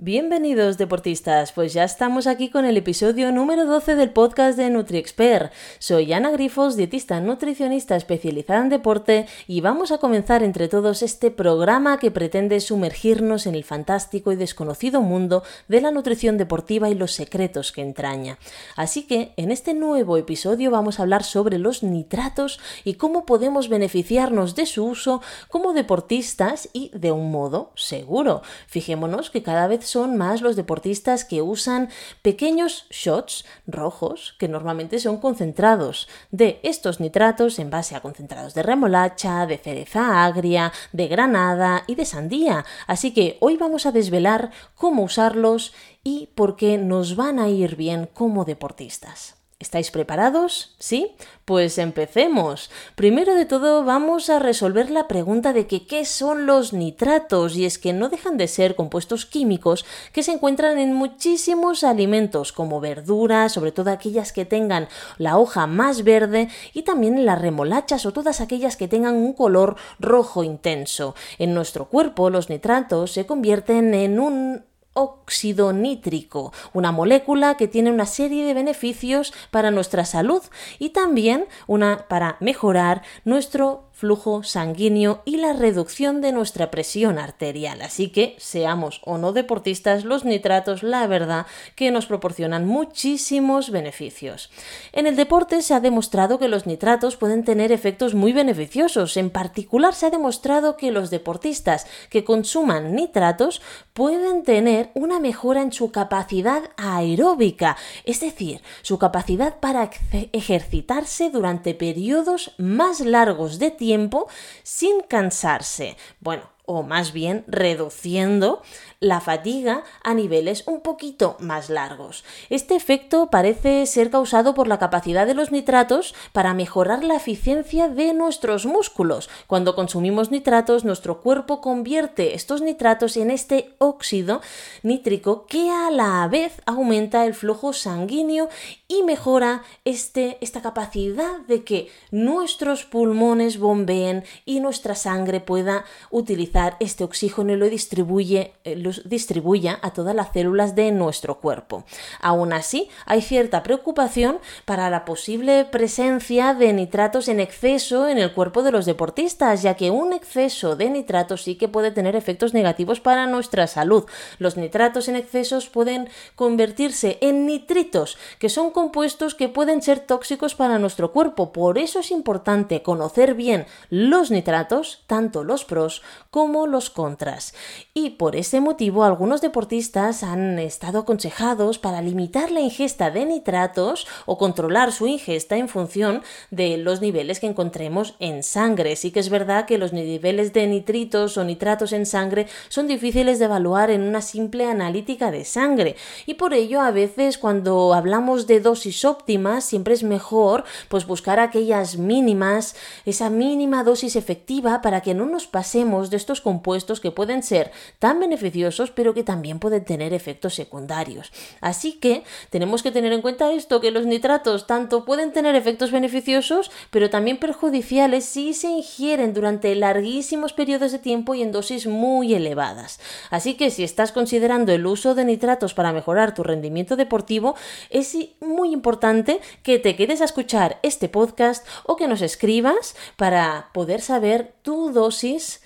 Bienvenidos deportistas, pues ya estamos aquí con el episodio número 12 del podcast de NutriExpert. Soy Ana Grifos, dietista nutricionista especializada en deporte y vamos a comenzar entre todos este programa que pretende sumergirnos en el fantástico y desconocido mundo de la nutrición deportiva y los secretos que entraña. Así que en este nuevo episodio vamos a hablar sobre los nitratos y cómo podemos beneficiarnos de su uso como deportistas y de un modo seguro. Fijémonos que cada vez son más los deportistas que usan pequeños shots rojos que normalmente son concentrados de estos nitratos en base a concentrados de remolacha, de cereza agria, de granada y de sandía. Así que hoy vamos a desvelar cómo usarlos y por qué nos van a ir bien como deportistas. ¿Estáis preparados? ¿Sí? Pues empecemos. Primero de todo vamos a resolver la pregunta de que qué son los nitratos y es que no dejan de ser compuestos químicos que se encuentran en muchísimos alimentos como verduras, sobre todo aquellas que tengan la hoja más verde y también las remolachas o todas aquellas que tengan un color rojo intenso. En nuestro cuerpo los nitratos se convierten en un óxido nítrico, una molécula que tiene una serie de beneficios para nuestra salud y también una para mejorar nuestro flujo sanguíneo y la reducción de nuestra presión arterial. Así que, seamos o no deportistas, los nitratos, la verdad, que nos proporcionan muchísimos beneficios. En el deporte se ha demostrado que los nitratos pueden tener efectos muy beneficiosos. En particular, se ha demostrado que los deportistas que consuman nitratos pueden tener una mejora en su capacidad aeróbica, es decir, su capacidad para ejercitarse durante periodos más largos de tiempo tiempo sin cansarse. Bueno, o más bien reduciendo la fatiga a niveles un poquito más largos. Este efecto parece ser causado por la capacidad de los nitratos para mejorar la eficiencia de nuestros músculos. Cuando consumimos nitratos, nuestro cuerpo convierte estos nitratos en este óxido nítrico que a la vez aumenta el flujo sanguíneo y mejora este, esta capacidad de que nuestros pulmones bombeen y nuestra sangre pueda utilizar este oxígeno y lo distribuye, eh, distribuya a todas las células de nuestro cuerpo. Aún así, hay cierta preocupación para la posible presencia de nitratos en exceso en el cuerpo de los deportistas, ya que un exceso de nitratos sí que puede tener efectos negativos para nuestra salud. Los nitratos en excesos pueden convertirse en nitritos, que son compuestos que pueden ser tóxicos para nuestro cuerpo. Por eso es importante conocer bien los nitratos, tanto los pros como los contras. Y por ese motivo, algunos deportistas han estado aconsejados para limitar la ingesta de nitratos o controlar su ingesta en función de los niveles que encontremos en sangre. Sí que es verdad que los niveles de nitritos o nitratos en sangre son difíciles de evaluar en una simple analítica de sangre y por ello a veces cuando hablamos de dosis óptimas siempre es mejor pues buscar aquellas mínimas, esa mínima dosis efectiva para que no nos pasemos de estos compuestos que pueden ser tan beneficiosos pero que también pueden tener efectos secundarios. Así que tenemos que tener en cuenta esto, que los nitratos tanto pueden tener efectos beneficiosos, pero también perjudiciales si se ingieren durante larguísimos periodos de tiempo y en dosis muy elevadas. Así que si estás considerando el uso de nitratos para mejorar tu rendimiento deportivo, es muy importante que te quedes a escuchar este podcast o que nos escribas para poder saber tu dosis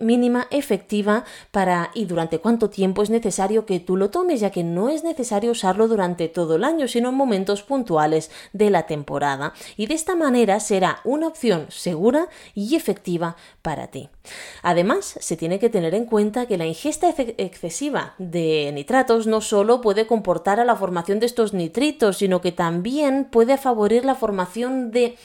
mínima efectiva para y durante cuánto tiempo es necesario que tú lo tomes, ya que no es necesario usarlo durante todo el año, sino en momentos puntuales de la temporada. Y de esta manera será una opción segura y efectiva para ti. Además, se tiene que tener en cuenta que la ingesta excesiva de nitratos no solo puede comportar a la formación de estos nitritos, sino que también puede favorir la formación de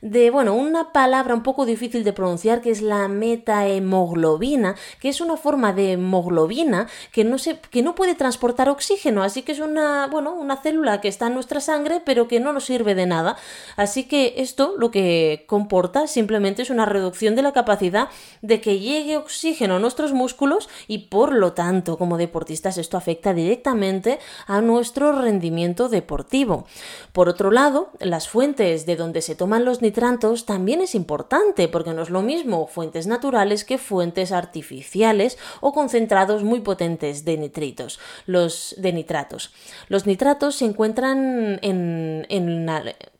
de, bueno, una palabra un poco difícil de pronunciar que es la metahemoglobina, que es una forma de hemoglobina que no, se, que no puede transportar oxígeno, así que es una, bueno, una célula que está en nuestra sangre pero que no nos sirve de nada. Así que esto lo que comporta simplemente es una reducción de la capacidad de que llegue oxígeno a nuestros músculos y por lo tanto como deportistas esto afecta directamente a nuestro rendimiento deportivo. Por otro lado, las fuentes de donde se toman los nitratos también es importante porque no es lo mismo fuentes naturales que fuentes artificiales o concentrados muy potentes de nitritos, los de nitratos. Los nitratos se encuentran en,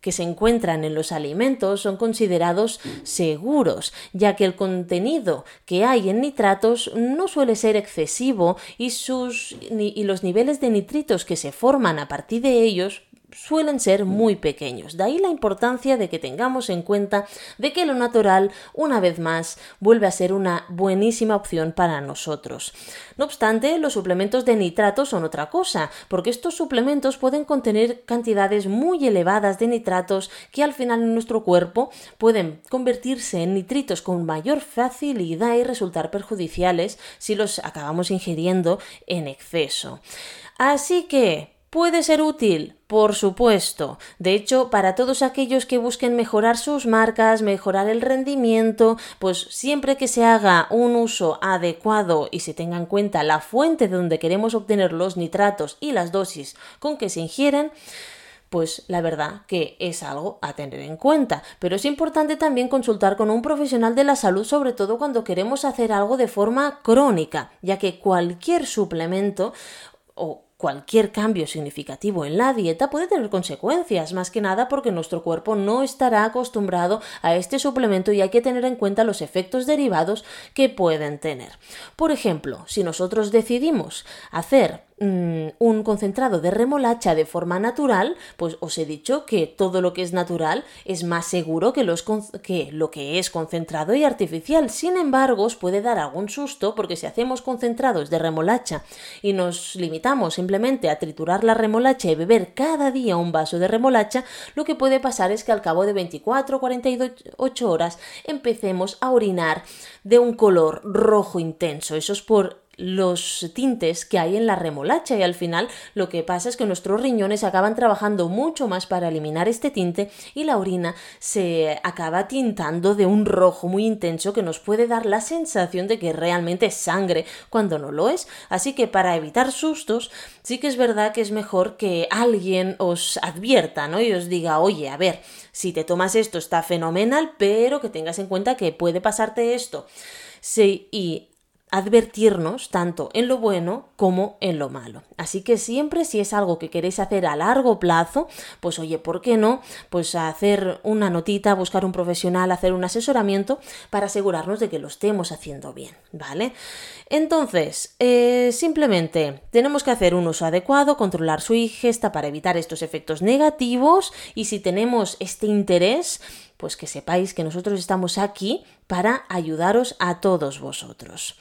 que se encuentran en los alimentos son considerados seguros, ya que el contenido que hay en nitratos no suele ser excesivo y, sus, y los niveles de nitritos que se forman a partir de ellos suelen ser muy pequeños. De ahí la importancia de que tengamos en cuenta de que lo natural, una vez más, vuelve a ser una buenísima opción para nosotros. No obstante, los suplementos de nitratos son otra cosa, porque estos suplementos pueden contener cantidades muy elevadas de nitratos que al final en nuestro cuerpo pueden convertirse en nitritos con mayor facilidad y resultar perjudiciales si los acabamos ingiriendo en exceso. Así que, ¿Puede ser útil? Por supuesto. De hecho, para todos aquellos que busquen mejorar sus marcas, mejorar el rendimiento, pues siempre que se haga un uso adecuado y se tenga en cuenta la fuente de donde queremos obtener los nitratos y las dosis con que se ingieren, pues la verdad que es algo a tener en cuenta. Pero es importante también consultar con un profesional de la salud, sobre todo cuando queremos hacer algo de forma crónica, ya que cualquier suplemento o Cualquier cambio significativo en la dieta puede tener consecuencias, más que nada porque nuestro cuerpo no estará acostumbrado a este suplemento y hay que tener en cuenta los efectos derivados que pueden tener. Por ejemplo, si nosotros decidimos hacer Mm, un concentrado de remolacha de forma natural, pues os he dicho que todo lo que es natural es más seguro que, los que lo que es concentrado y artificial. Sin embargo, os puede dar algún susto porque si hacemos concentrados de remolacha y nos limitamos simplemente a triturar la remolacha y beber cada día un vaso de remolacha, lo que puede pasar es que al cabo de 24 o 48 horas empecemos a orinar de un color rojo intenso. Eso es por los tintes que hay en la remolacha y al final lo que pasa es que nuestros riñones acaban trabajando mucho más para eliminar este tinte y la orina se acaba tintando de un rojo muy intenso que nos puede dar la sensación de que realmente es sangre cuando no lo es. Así que para evitar sustos sí que es verdad que es mejor que alguien os advierta, ¿no? Y os diga, oye, a ver, si te tomas esto está fenomenal, pero que tengas en cuenta que puede pasarte esto. Sí, y advertirnos tanto en lo bueno como en lo malo. Así que siempre si es algo que queréis hacer a largo plazo, pues oye, ¿por qué no? Pues hacer una notita, buscar un profesional, hacer un asesoramiento para asegurarnos de que lo estemos haciendo bien, ¿vale? Entonces, eh, simplemente tenemos que hacer un uso adecuado, controlar su ingesta para evitar estos efectos negativos y si tenemos este interés, pues que sepáis que nosotros estamos aquí para ayudaros a todos vosotros.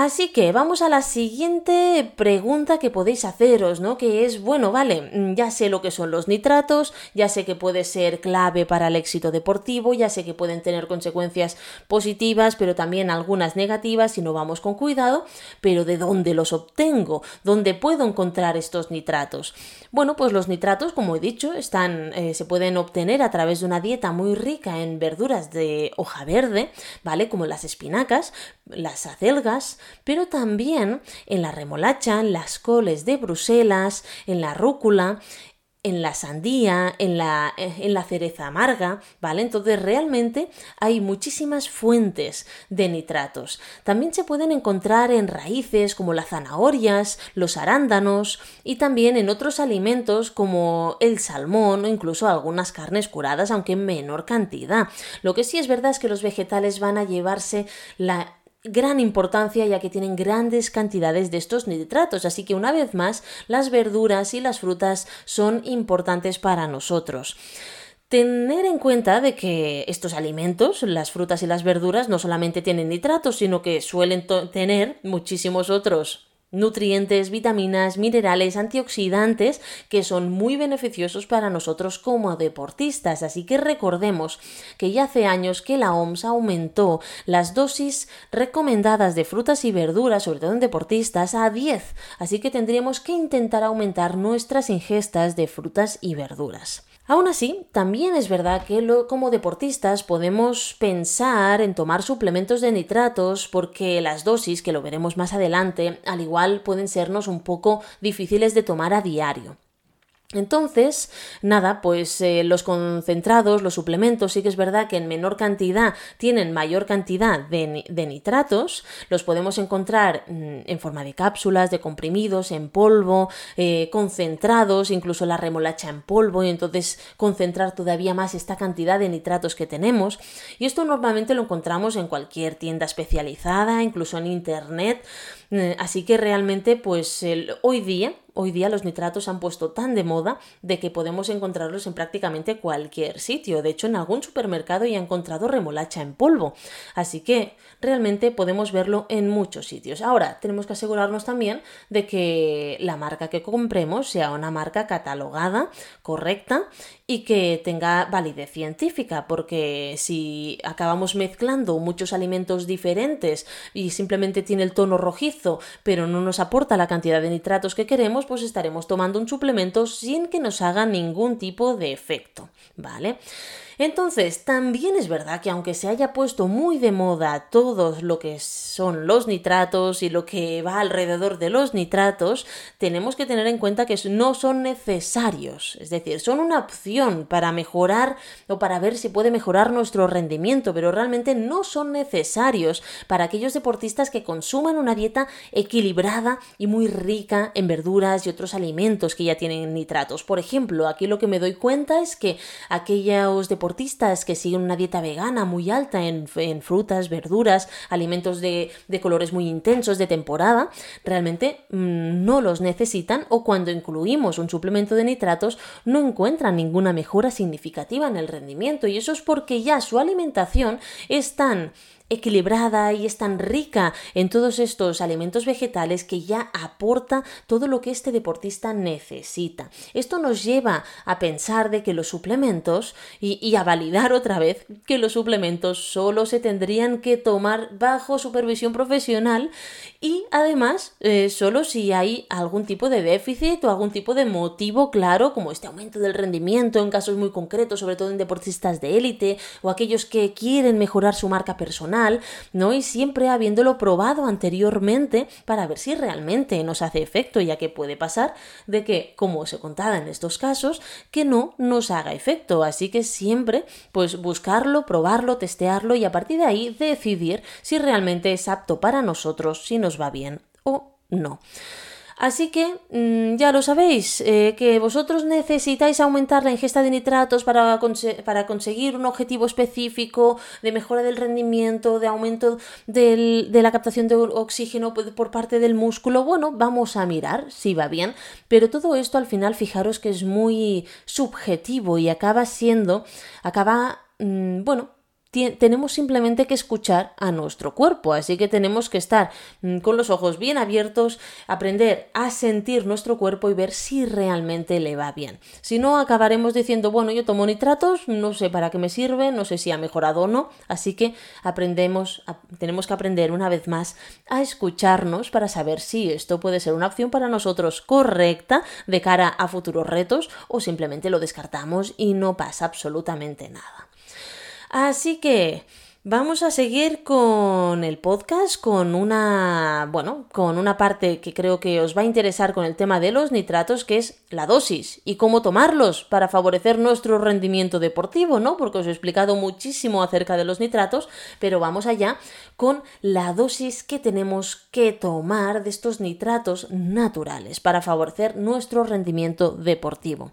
Así que vamos a la siguiente pregunta que podéis haceros, ¿no? Que es, bueno, vale, mm, ya sé lo que son los nitratos, ya sé que puede ser clave para el éxito deportivo, ya sé que pueden tener consecuencias positivas, pero también algunas negativas si no vamos con cuidado, pero ¿de dónde los obtengo? ¿Dónde puedo encontrar estos nitratos? Bueno, pues los nitratos, como he dicho, están, eh, se pueden obtener a través de una dieta muy rica en verduras de hoja verde, ¿vale? Como las espinacas, las acelgas, pero también en la remolacha, en las coles de Bruselas, en la rúcula, en la sandía, en la, en la, cereza amarga, ¿vale? Entonces realmente hay muchísimas fuentes de nitratos. También se pueden encontrar en raíces como las zanahorias, los arándanos y también en otros alimentos como el salmón o incluso algunas carnes curadas, aunque en menor cantidad. Lo que sí es verdad es que los vegetales van a llevarse la gran importancia ya que tienen grandes cantidades de estos nitratos, así que una vez más las verduras y las frutas son importantes para nosotros. Tener en cuenta de que estos alimentos, las frutas y las verduras, no solamente tienen nitratos, sino que suelen tener muchísimos otros nutrientes, vitaminas, minerales, antioxidantes que son muy beneficiosos para nosotros como deportistas. Así que recordemos que ya hace años que la OMS aumentó las dosis recomendadas de frutas y verduras, sobre todo en deportistas, a 10. Así que tendríamos que intentar aumentar nuestras ingestas de frutas y verduras. Aún así, también es verdad que como deportistas podemos pensar en tomar suplementos de nitratos porque las dosis, que lo veremos más adelante, al igual pueden sernos un poco difíciles de tomar a diario. Entonces, nada, pues eh, los concentrados, los suplementos, sí que es verdad que en menor cantidad tienen mayor cantidad de, nitratos, los podemos encontrar mm, en forma de cápsulas, de comprimidos, en polvo, eh, concentrados, incluso la remolacha en polvo, y entonces concentrar todavía más esta cantidad de nitratos que tenemos. Y esto normalmente lo encontramos en cualquier tienda especializada, incluso en internet. Eh, así que realmente, pues hoy día hoy día los nitratos han puesto tan de moda de que podemos encontrarlos en prácticamente cualquier sitio. De hecho, en algún supermercado ya he encontrado remolacha en polvo. Así que realmente podemos verlo en muchos sitios. Ahora, tenemos que asegurarnos también de que la marca que compremos sea una marca catalogada, correcta y que tenga validez científica, porque si acabamos mezclando muchos alimentos diferentes y simplemente tiene el tono rojizo, pero no nos aporta la cantidad de nitratos que queremos, pues estaremos tomando un suplemento sin que nos haga ningún tipo de efecto, ¿vale? Entonces, también es verdad que aunque se haya puesto muy de moda todo lo que son los nitratos y lo que va alrededor de los nitratos, tenemos que tener en cuenta que no son necesarios. Es decir, son una opción para mejorar o para ver si puede mejorar nuestro rendimiento, pero realmente no son necesarios para aquellos deportistas que consuman una dieta equilibrada y muy rica en verduras y otros alimentos que ya tienen nitratos. Por ejemplo, aquí lo que me doy cuenta es que aquellos deportistas que siguen una dieta vegana muy alta en, frutas, verduras, alimentos de, colores muy intensos de temporada, realmente mm, no los necesitan o cuando incluimos un suplemento de nitratos no encuentran ninguna mejora significativa en el rendimiento. Y eso es porque ya su alimentación es tan equilibrada y es tan rica en todos estos alimentos vegetales que ya aporta todo lo que este deportista necesita. Esto nos lleva a pensar de que los suplementos y, a validar otra vez que los suplementos solo se tendrían que tomar bajo supervisión profesional y además eh, solo si hay algún tipo de déficit o algún tipo de motivo claro como este aumento del rendimiento en casos muy concretos, sobre todo en deportistas de élite o aquellos que quieren mejorar su marca personal ¿no? Y siempre habiéndolo probado anteriormente para ver si realmente nos hace efecto, ya que puede pasar de que, como os he contado en estos casos, que no nos haga efecto. Así que siempre, pues buscarlo, probarlo, testearlo y a partir de ahí decidir si realmente es apto para nosotros, si nos va bien o no. Así que mm, ya lo sabéis, eh, que vosotros necesitáis aumentar la ingesta de nitratos para, para, conseguir un objetivo específico de mejora del rendimiento, de aumento de la captación de oxígeno por parte del músculo. Bueno, vamos a mirar si va bien, pero todo esto al final fijaros que es muy subjetivo y acaba siendo, acaba, mm, bueno, tenemos simplemente que escuchar a nuestro cuerpo, así que tenemos que estar mm, con los ojos bien abiertos, aprender a sentir nuestro cuerpo y ver si realmente le va bien. Si no, acabaremos diciendo, bueno, yo tomo nitratos, no sé para qué me sirve, no sé si ha mejorado o no, así que aprendemos, tenemos que aprender una vez más a escucharnos para saber si esto puede ser una opción para nosotros correcta de cara a futuros retos o simplemente lo descartamos y no pasa absolutamente nada. Así que vamos a seguir con el podcast, con una, bueno, con una parte que creo que os va a interesar con el tema de los nitratos, que es la dosis y cómo tomarlos para favorecer nuestro rendimiento deportivo, ¿no? Porque os he explicado muchísimo acerca de los nitratos, pero vamos allá con la dosis que tenemos que tomar de estos nitratos naturales para favorecer nuestro rendimiento deportivo.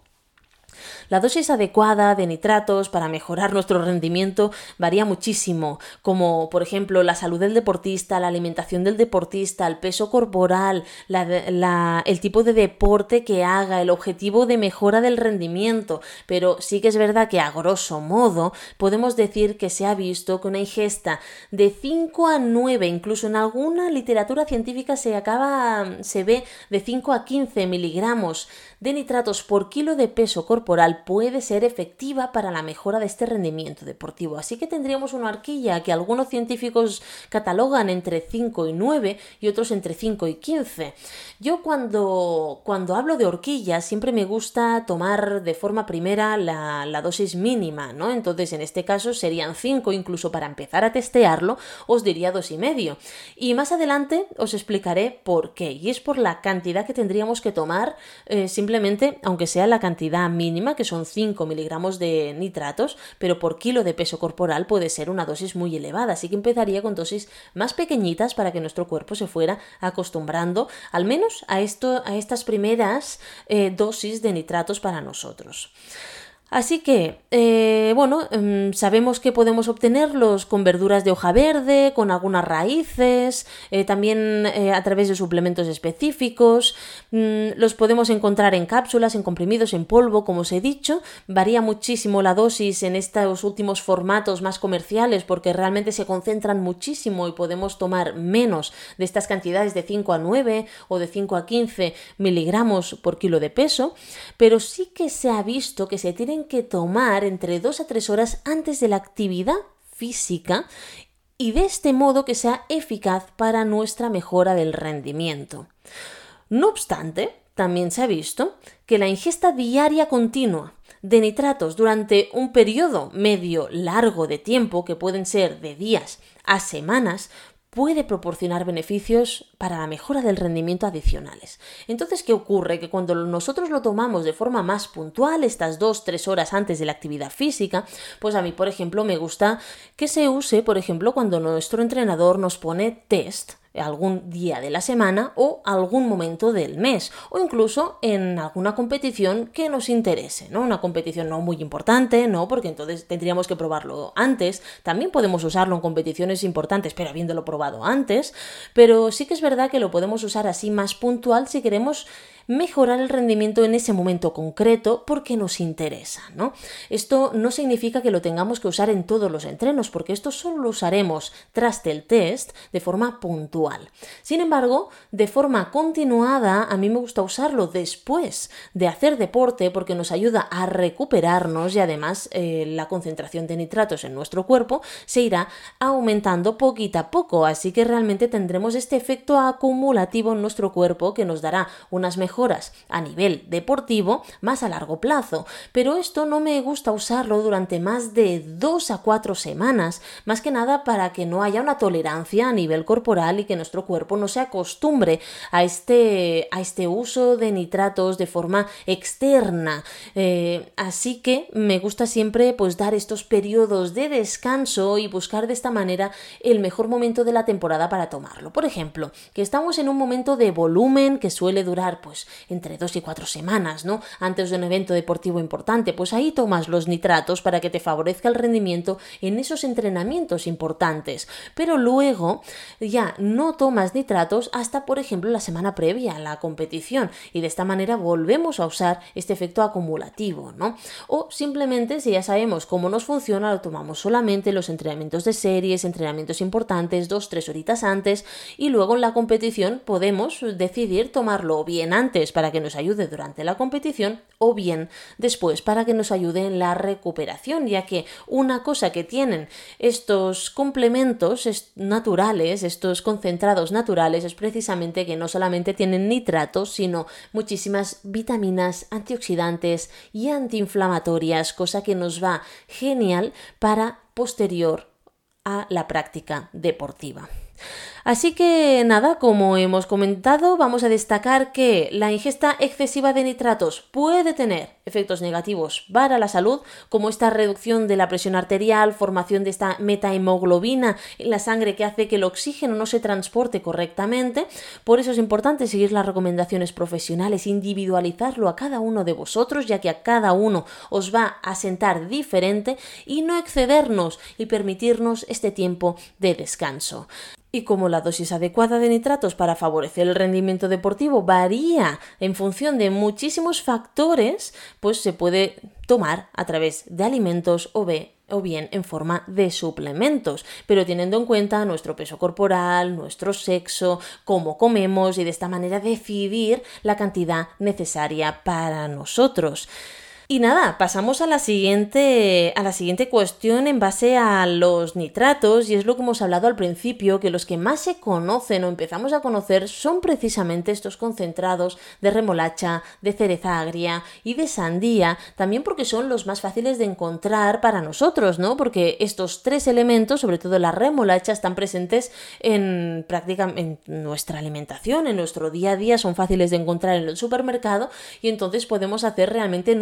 La dosis adecuada de nitratos para mejorar nuestro rendimiento varía muchísimo, como por ejemplo la salud del deportista, la alimentación del deportista, el peso corporal, el tipo de deporte que haga, el objetivo de mejora del rendimiento, pero sí que es verdad que a grosso modo podemos decir que se ha visto que una ingesta de 5 a 9, incluso en alguna literatura científica se acaba, se ve de 5 a 15 miligramos de nitratos por kilo de peso corporal puede ser efectiva para la mejora de este rendimiento deportivo. Así que tendríamos una horquilla que algunos científicos catalogan entre 5 y 9 y otros entre 5 y 15. Yo cuando, cuando hablo de horquilla siempre me gusta tomar de forma primera la, la dosis mínima, ¿no? Entonces en este caso serían 5 incluso para empezar a testearlo os diría dos y medio. Y más adelante os explicaré por qué. Y es por la cantidad que tendríamos que tomar eh, simplemente, aunque sea la cantidad mínima, que son 5 miligramos de nitratos, pero por kilo de peso corporal puede ser una dosis muy elevada. Así que empezaría con dosis más pequeñitas para que nuestro cuerpo se fuera acostumbrando al menos a, esto, a estas primeras eh, dosis de nitratos para nosotros. Así que, eh, bueno, em, sabemos que podemos obtenerlos con verduras de hoja verde, con algunas raíces, eh, también eh, a través de suplementos específicos. Mm, los podemos encontrar en cápsulas, en comprimidos, en polvo, como os he dicho. Varía muchísimo la dosis en estos últimos formatos más comerciales porque realmente se concentran muchísimo y podemos tomar menos de estas cantidades de 5 a 9 o de 5 a 15 miligramos por kilo de peso. Pero sí que se ha visto que se tiene que tomar entre 2 a 3 horas antes de la actividad física y de este modo que sea eficaz para nuestra mejora del rendimiento. No obstante, también se ha visto que la ingesta diaria continua de nitratos durante un periodo medio largo de tiempo, que pueden ser de días a semanas, puede proporcionar beneficios para la mejora del rendimiento adicionales. Entonces, ¿qué ocurre? Que cuando nosotros lo tomamos de forma más puntual, estas dos, tres horas antes de la actividad física, pues a mí, por ejemplo, me gusta que se use, por ejemplo, cuando nuestro entrenador nos pone test algún día de la semana o algún momento del mes o incluso en alguna competición que nos interese, ¿no? Una competición no muy importante, no, porque entonces tendríamos que probarlo antes. También podemos usarlo en competiciones importantes, pero habiéndolo probado antes, pero sí que es verdad que lo podemos usar así más puntual si queremos mejorar el rendimiento en ese momento concreto porque nos interesa, ¿no? Esto no significa que lo tengamos que usar en todos los entrenos, porque esto solo lo usaremos tras el test de forma puntual. Sin embargo, de forma continuada, a mí me gusta usarlo después de hacer deporte porque nos ayuda a recuperarnos y además eh, la concentración de nitratos en nuestro cuerpo se irá aumentando poquito a poco, así que realmente tendremos este efecto acumulativo en nuestro cuerpo que nos dará unas mejores a nivel deportivo más a largo plazo, pero esto no me gusta usarlo durante más de dos a cuatro semanas, más que nada para que no haya una tolerancia a nivel corporal y que nuestro cuerpo no se acostumbre a este, a este uso de nitratos de forma externa. Eh, así que me gusta siempre pues dar estos periodos de descanso y buscar de esta manera el mejor momento de la temporada para tomarlo. Por ejemplo, que estamos en un momento de volumen que suele durar pues entre dos y cuatro semanas, ¿no? Antes de un evento deportivo importante, pues ahí tomas los nitratos para que te favorezca el rendimiento en esos entrenamientos importantes. Pero luego ya no tomas nitratos hasta, por ejemplo, la semana previa a la competición y de esta manera volvemos a usar este efecto acumulativo, ¿no? O simplemente si ya sabemos cómo nos funciona, lo tomamos solamente los entrenamientos de series, entrenamientos importantes, dos, tres horitas antes y luego en la competición podemos decidir tomarlo bien antes para que nos ayude durante la competición o bien después para que nos ayude en la recuperación, ya que una cosa que tienen estos complementos naturales, estos concentrados naturales, es precisamente que no solamente tienen nitratos, sino muchísimas vitaminas, antioxidantes y antiinflamatorias, cosa que nos va genial para posterior a la práctica deportiva. Así que nada, como hemos comentado, vamos a destacar que la ingesta excesiva de nitratos puede tener efectos negativos para la salud, como esta reducción de la presión arterial, formación de esta metahemoglobina en la sangre que hace que el oxígeno no se transporte correctamente. Por eso es importante seguir las recomendaciones profesionales, individualizarlo a cada uno de vosotros, ya que a cada uno os va a sentar diferente y no excedernos y permitirnos este tiempo de descanso y como la dosis adecuada de nitratos para favorecer el rendimiento deportivo varía en función de muchísimos factores, pues se puede tomar a través de alimentos o, o bien en forma de suplementos, pero teniendo en cuenta nuestro peso corporal, nuestro sexo, cómo comemos y de esta manera decidir la cantidad necesaria para nosotros. Y nada, pasamos a la siguiente a la siguiente cuestión en base a los nitratos y es lo que hemos hablado al principio, que los que más se conocen o empezamos a conocer son precisamente estos concentrados de remolacha, de cereza agria y de sandía, también porque son los más fáciles de encontrar para nosotros, ¿no? Porque estos tres elementos, sobre todo la remolacha, están presentes en prácticamente en nuestra alimentación, en nuestro día a día, son fáciles de encontrar en el supermercado y entonces podemos hacer realmente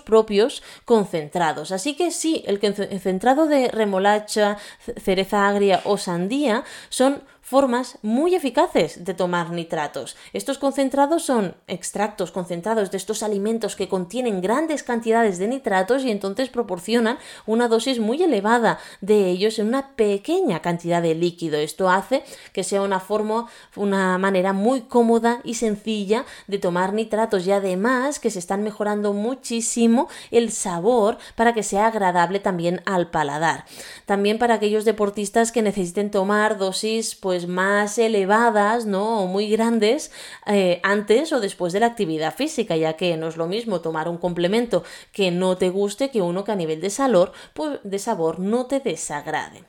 propios concentrados. Así que sí, el concentrado de remolacha, cereza agria o sandía son formas muy eficaces de tomar nitratos. Estos concentrados son extractos concentrados de estos alimentos que contienen grandes cantidades de nitratos y entonces proporcionan una dosis muy elevada de ellos en una pequeña cantidad de líquido. Esto hace que sea una forma, una manera muy cómoda y sencilla de tomar nitratos y además que se están mejorando muchísimo el sabor para que sea agradable también al paladar. También para aquellos deportistas que necesiten tomar dosis pues pues, más elevadas, ¿no? O muy grandes eh, antes o después de la actividad física, ya que no es lo mismo tomar un complemento que no te guste que uno que a nivel de pues, de sabor no te desagrade.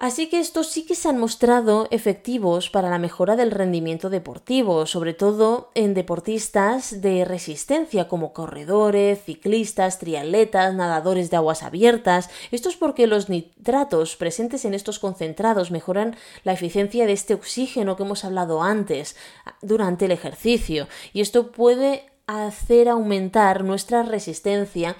Así que estos sí que se han mostrado efectivos para la mejora del rendimiento deportivo, sobre todo en deportistas de resistencia como corredores, ciclistas, triatletas, nadadores de aguas abiertas. Esto es porque los nitratos presentes en estos concentrados mejoran la eficiencia de este oxígeno que hemos hablado antes durante el ejercicio y esto puede hacer aumentar nuestra resistencia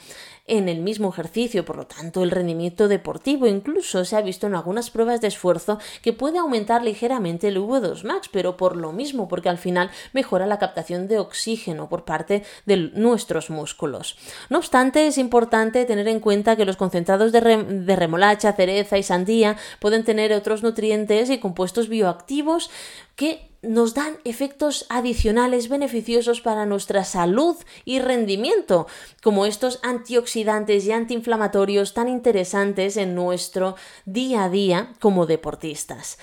en el mismo ejercicio, por lo tanto el rendimiento deportivo incluso se ha visto en algunas pruebas de esfuerzo que puede aumentar ligeramente el V2 max, pero por lo mismo, porque al final mejora la captación de oxígeno por parte de nuestros músculos. No obstante, es importante tener en cuenta que los concentrados de, de remolacha, cereza y sandía pueden tener otros nutrientes y compuestos bioactivos que nos dan efectos adicionales beneficiosos para nuestra salud y rendimiento, como estos antioxidantes y antiinflamatorios tan interesantes en nuestro día a día como deportistas.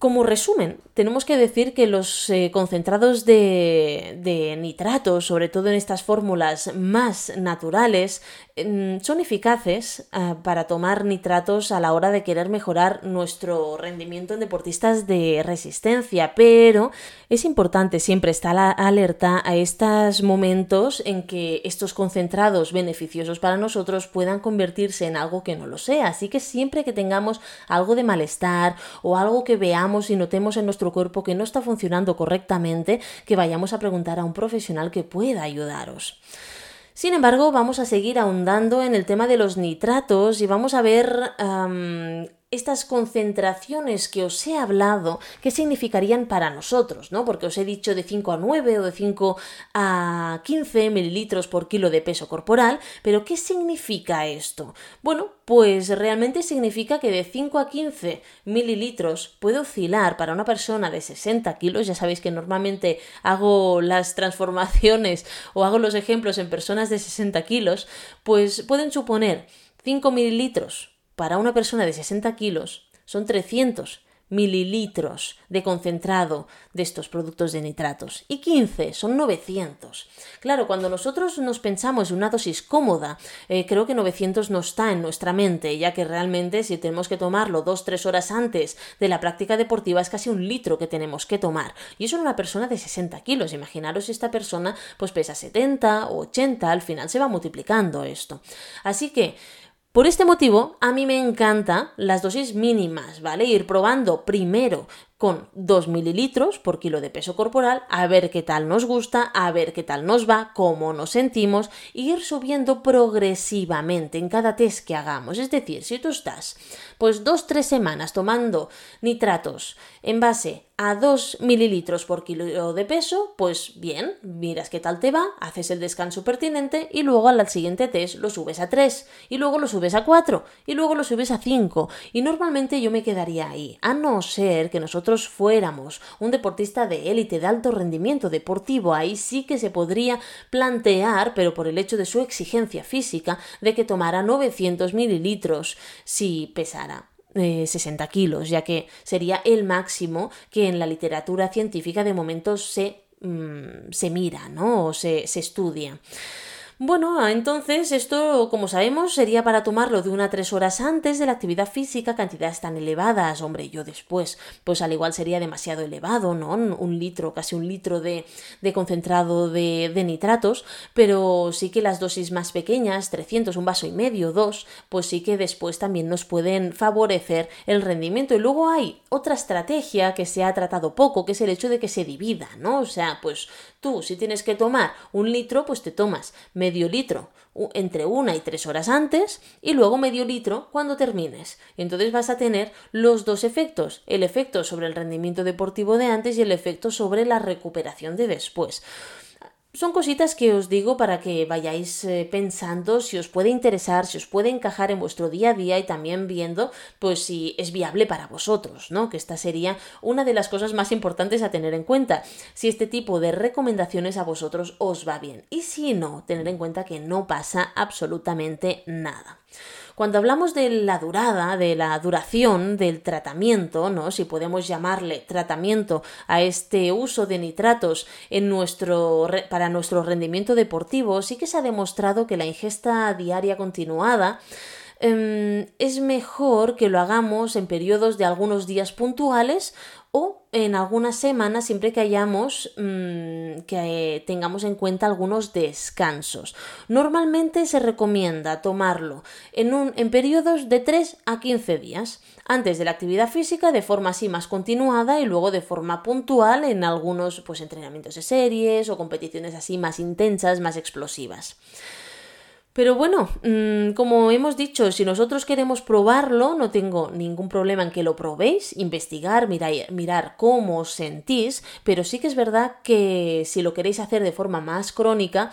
Como resumen, tenemos que decir que los eh, concentrados de, de, nitratos, sobre todo en estas fórmulas más naturales, em, son eficaces eh, para tomar nitratos a la hora de querer mejorar nuestro rendimiento en deportistas de resistencia, pero es importante siempre estar alerta a estos momentos en que estos concentrados beneficiosos para nosotros puedan convertirse en algo que no lo sea. Así que siempre que tengamos algo de malestar o algo que veamos y notemos en nuestro cuerpo que no está funcionando correctamente, que vayamos a preguntar a un profesional que pueda ayudaros. Sin embargo, vamos a seguir ahondando en el tema de los nitratos y vamos a ver estas concentraciones que os he hablado, ¿qué significarían para nosotros? ¿no? Porque os he dicho de 5 a 9 o de 5 a 15 mililitros por kilo de peso corporal, pero ¿qué significa esto? Bueno, pues realmente significa que de 5 a 15 mililitros puede oscilar para una persona de 60 kilos, ya sabéis que normalmente hago las transformaciones o hago los ejemplos en personas de 60 kilos, pues pueden suponer 5 mililitros para una persona de 60 kilos son 300 mililitros de concentrado de estos productos de nitratos y 15 son 900. Claro, cuando nosotros nos pensamos en una dosis cómoda, eh, creo que 900 no está en nuestra mente, ya que realmente si tenemos que tomarlo 2-3 horas antes de la práctica deportiva es casi un litro que tenemos que tomar. Y eso en una persona de 60 kilos. Imaginaros si esta persona pues pesa 70 o 80, al final se va multiplicando esto. Así que por este motivo, a mí me encanta las dosis mínimas, ¿vale? Ir probando primero con 2 mililitros por kilo de peso corporal, a ver qué tal nos gusta, a ver qué tal nos va, cómo nos sentimos, e ir subiendo progresivamente en cada test que hagamos. Es decir, si tú estás pues 2-3 semanas tomando nitratos en base a 2 mililitros por kilo de peso, pues bien, miras qué tal te va, haces el descanso pertinente y luego al siguiente test lo subes a 3 y luego lo subes a 4 y luego lo subes a 5 y normalmente yo me quedaría ahí, a no ser que nosotros fuéramos un deportista de élite de alto rendimiento deportivo, ahí sí que se podría plantear, pero por el hecho de su exigencia física, de que tomara 900 mililitros si pesara 60 kilos, ya que sería el máximo que en la literatura científica de momento se, mm, se mira, ¿no? O se, se estudia. Bueno, entonces esto, como sabemos, sería para tomarlo de una a tres horas antes de la actividad física, cantidades tan elevadas, hombre, yo después, pues al igual sería demasiado elevado, ¿no? Un litro, casi un litro de, concentrado de, de, nitratos, pero sí que las dosis más pequeñas, 300, un vaso y medio, dos, pues sí que después también nos pueden favorecer el rendimiento. Y luego hay otra estrategia que se ha tratado poco, que es el hecho de que se divida, ¿no? O sea, pues tú, si tienes que tomar un litro, pues te tomas medio litro entre una y tres horas antes y luego medio litro cuando termines. Entonces vas a tener los dos efectos, el efecto sobre el rendimiento deportivo de antes y el efecto sobre la recuperación de después. Son cositas que os digo para que vayáis eh, pensando si os puede interesar, si os puede encajar en vuestro día a día y también viendo pues si es viable para vosotros, ¿no? Que esta sería una de las cosas más importantes a tener en cuenta, si este tipo de recomendaciones a vosotros os va bien y si no, tener en cuenta que no pasa absolutamente nada. Cuando hablamos de la durada, de la duración del tratamiento, ¿no? Si podemos llamarle tratamiento a este uso de nitratos para nuestro rendimiento deportivo, sí que se ha demostrado que la ingesta diaria continuada em, es mejor que lo hagamos en periodos de algunos días puntuales o en algunas semanas siempre que hayamos mm, que eh, tengamos en cuenta algunos descansos. Normalmente se recomienda tomarlo en, un, en periodos de 3 a 15 días, antes de la actividad física de forma así más continuada y luego de forma puntual en algunos pues entrenamientos de series o competiciones así más intensas, más explosivas. Pero bueno, mm, como hemos dicho, si nosotros queremos probarlo, no tengo ningún problema en que lo probéis, investigar, mirar, mirar cómo os sentís, pero sí que es verdad que si lo queréis hacer de forma más crónica,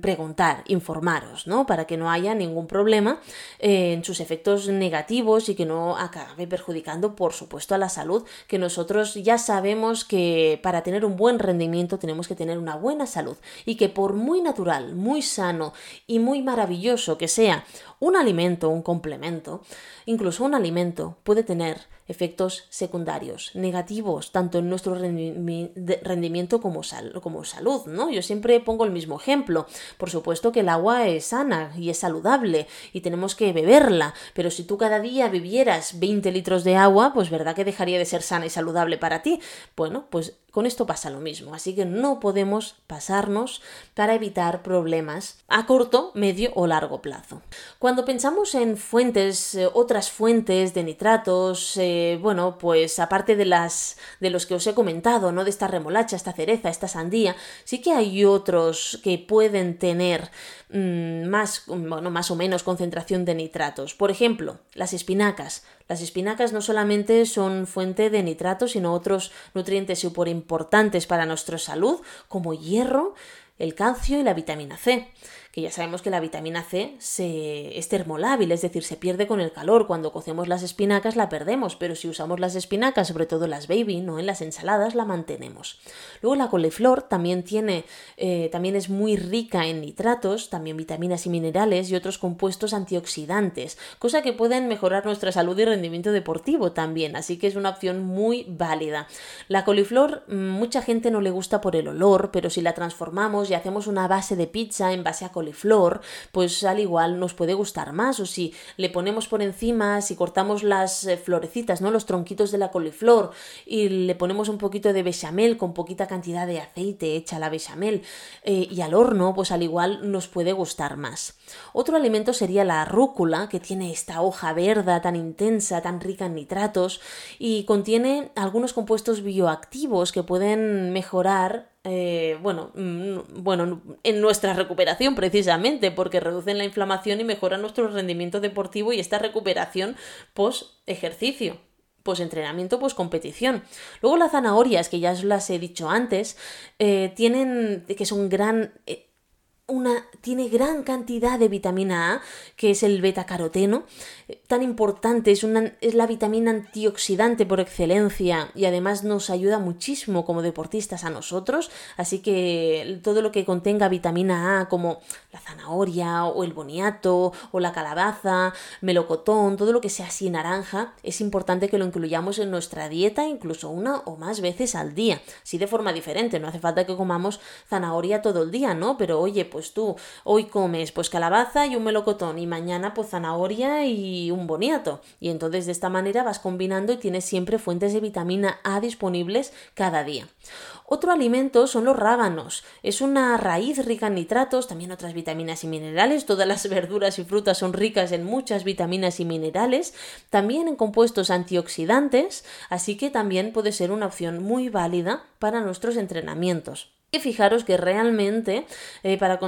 preguntar, informaros, ¿no? Para que no haya ningún problema eh, en sus efectos negativos y que no acabe perjudicando, por supuesto, a la salud, que nosotros ya sabemos que para tener un buen rendimiento tenemos que tener una buena salud y que por muy natural, muy sano y muy maravilloso que sea un alimento, un complemento, incluso un alimento puede tener efectos secundarios negativos, tanto en nuestro rendimiento como, como salud, ¿no? Yo siempre pongo el mismo ejemplo. Por supuesto que el agua es sana y es saludable y tenemos que beberla, pero si tú cada día bebieras 20 litros de agua, pues verdad que dejaría de ser sana y saludable para ti. Bueno, pues con esto pasa lo mismo, así que no podemos pasarnos para evitar problemas a corto, medio o largo plazo. Cuando pensamos en fuentes, eh, otras fuentes de nitratos, eh, bueno, pues aparte de las de los que os he comentado, ¿no? De esta remolacha, esta cereza, esta sandía, sí que hay otros que pueden tener mm, más, bueno, más o menos concentración de nitratos. Por ejemplo, las espinacas. Las espinacas no solamente son fuente de nitratos, sino otros nutrientes súper importantes para nuestra salud, como hierro, el calcio y la vitamina C que ya sabemos que la vitamina C se, es termolábil, es decir, se pierde con el calor. Cuando cocemos las espinacas la perdemos, pero si usamos las espinacas, sobre todo las baby, no en las ensaladas, la mantenemos. Luego la coliflor también tiene, eh, también es muy rica en nitratos, también vitaminas y minerales y otros compuestos antioxidantes, cosa que pueden mejorar nuestra salud y rendimiento deportivo también, así que es una opción muy válida. La coliflor mm, mucha gente no le gusta por el olor, pero si la transformamos y hacemos una base de pizza en base a coliflor, pues al igual nos puede gustar más. O si le ponemos por encima, si cortamos las eh, florecitas, ¿no? Los tronquitos de la coliflor y le ponemos un poquito de bechamel con poquita cantidad de aceite hecha la bechamel eh, y al horno, pues al igual nos puede gustar más. Otro alimento sería la rúcula, que tiene esta hoja verde tan intensa, tan rica en nitratos y contiene algunos compuestos bioactivos que pueden mejorar eh, bueno, mm, bueno, en nuestra recuperación precisamente, porque reducen la inflamación y mejoran nuestro rendimiento deportivo y esta recuperación post ejercicio. Pues entrenamiento, pues competición. Luego las zanahorias, que ya os las he dicho antes, eh, tienen, que son gran, eh, una, tiene gran cantidad de vitamina A, que es el beta-caroteno, eh, tan importante, es, una, es la vitamina antioxidante por excelencia y además nos ayuda muchísimo como deportistas a nosotros, así que todo lo que contenga vitamina A como la zanahoria o el boniato o la calabaza, melocotón, todo lo que sea así naranja, es importante que lo incluyamos en nuestra dieta incluso una o más veces al día, sí de forma diferente, no hace falta que comamos zanahoria todo el día, ¿no? Pero oye, pues pues tú hoy comes pues calabaza y un melocotón y mañana pues zanahoria y un boniato. Y entonces de esta manera vas combinando y tienes siempre fuentes de vitamina A disponibles cada día. Otro alimento son los rábanos. Es una raíz rica en nitratos, también otras vitaminas y minerales. Todas las verduras y frutas son ricas en muchas vitaminas y minerales, también en compuestos antioxidantes, así que también puede ser una opción muy válida para nuestros entrenamientos. Y fijaros que realmente eh, para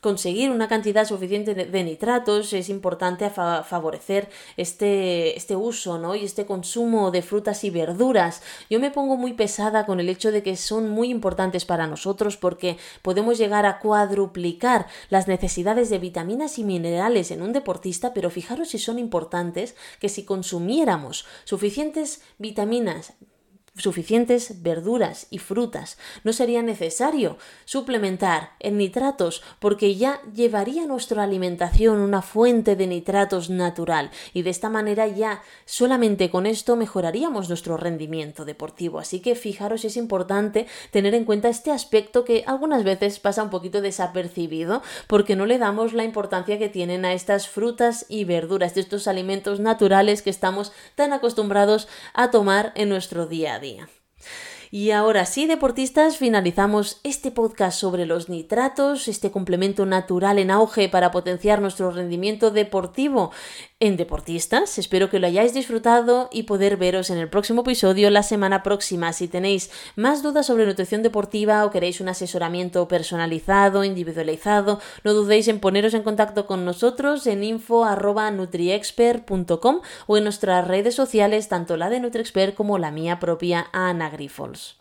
conseguir una cantidad suficiente de, nitratos es importante favorecer este, este uso ¿no? y este consumo de frutas y verduras. Yo me pongo muy pesada con el hecho de que son muy importantes para nosotros porque podemos llegar a cuadruplicar las necesidades de vitaminas y minerales en un deportista, pero fijaros si son importantes que si consumiéramos suficientes vitaminas, suficientes verduras y frutas. No sería necesario suplementar en nitratos porque ya llevaría nuestra alimentación una fuente de nitratos natural y de esta manera ya solamente con esto mejoraríamos nuestro rendimiento deportivo. Así que fijaros, es importante tener en cuenta este aspecto que algunas veces pasa un poquito desapercibido porque no le damos la importancia que tienen a estas frutas y verduras, de estos alimentos naturales que estamos tan acostumbrados a tomar en nuestro día a Y ahora sí, deportistas, finalizamos este podcast sobre los nitratos, este complemento natural en auge para potenciar nuestro rendimiento deportivo en deportistas. Espero que lo hayáis disfrutado y poder veros en el próximo episodio la semana próxima. Si tenéis más dudas sobre nutrición deportiva o queréis un asesoramiento personalizado, individualizado, no dudéis en poneros en contacto con nosotros en info.nutriexpert.com o en nuestras redes sociales, tanto la de NutriExpert como la mía propia, Ana Grifols.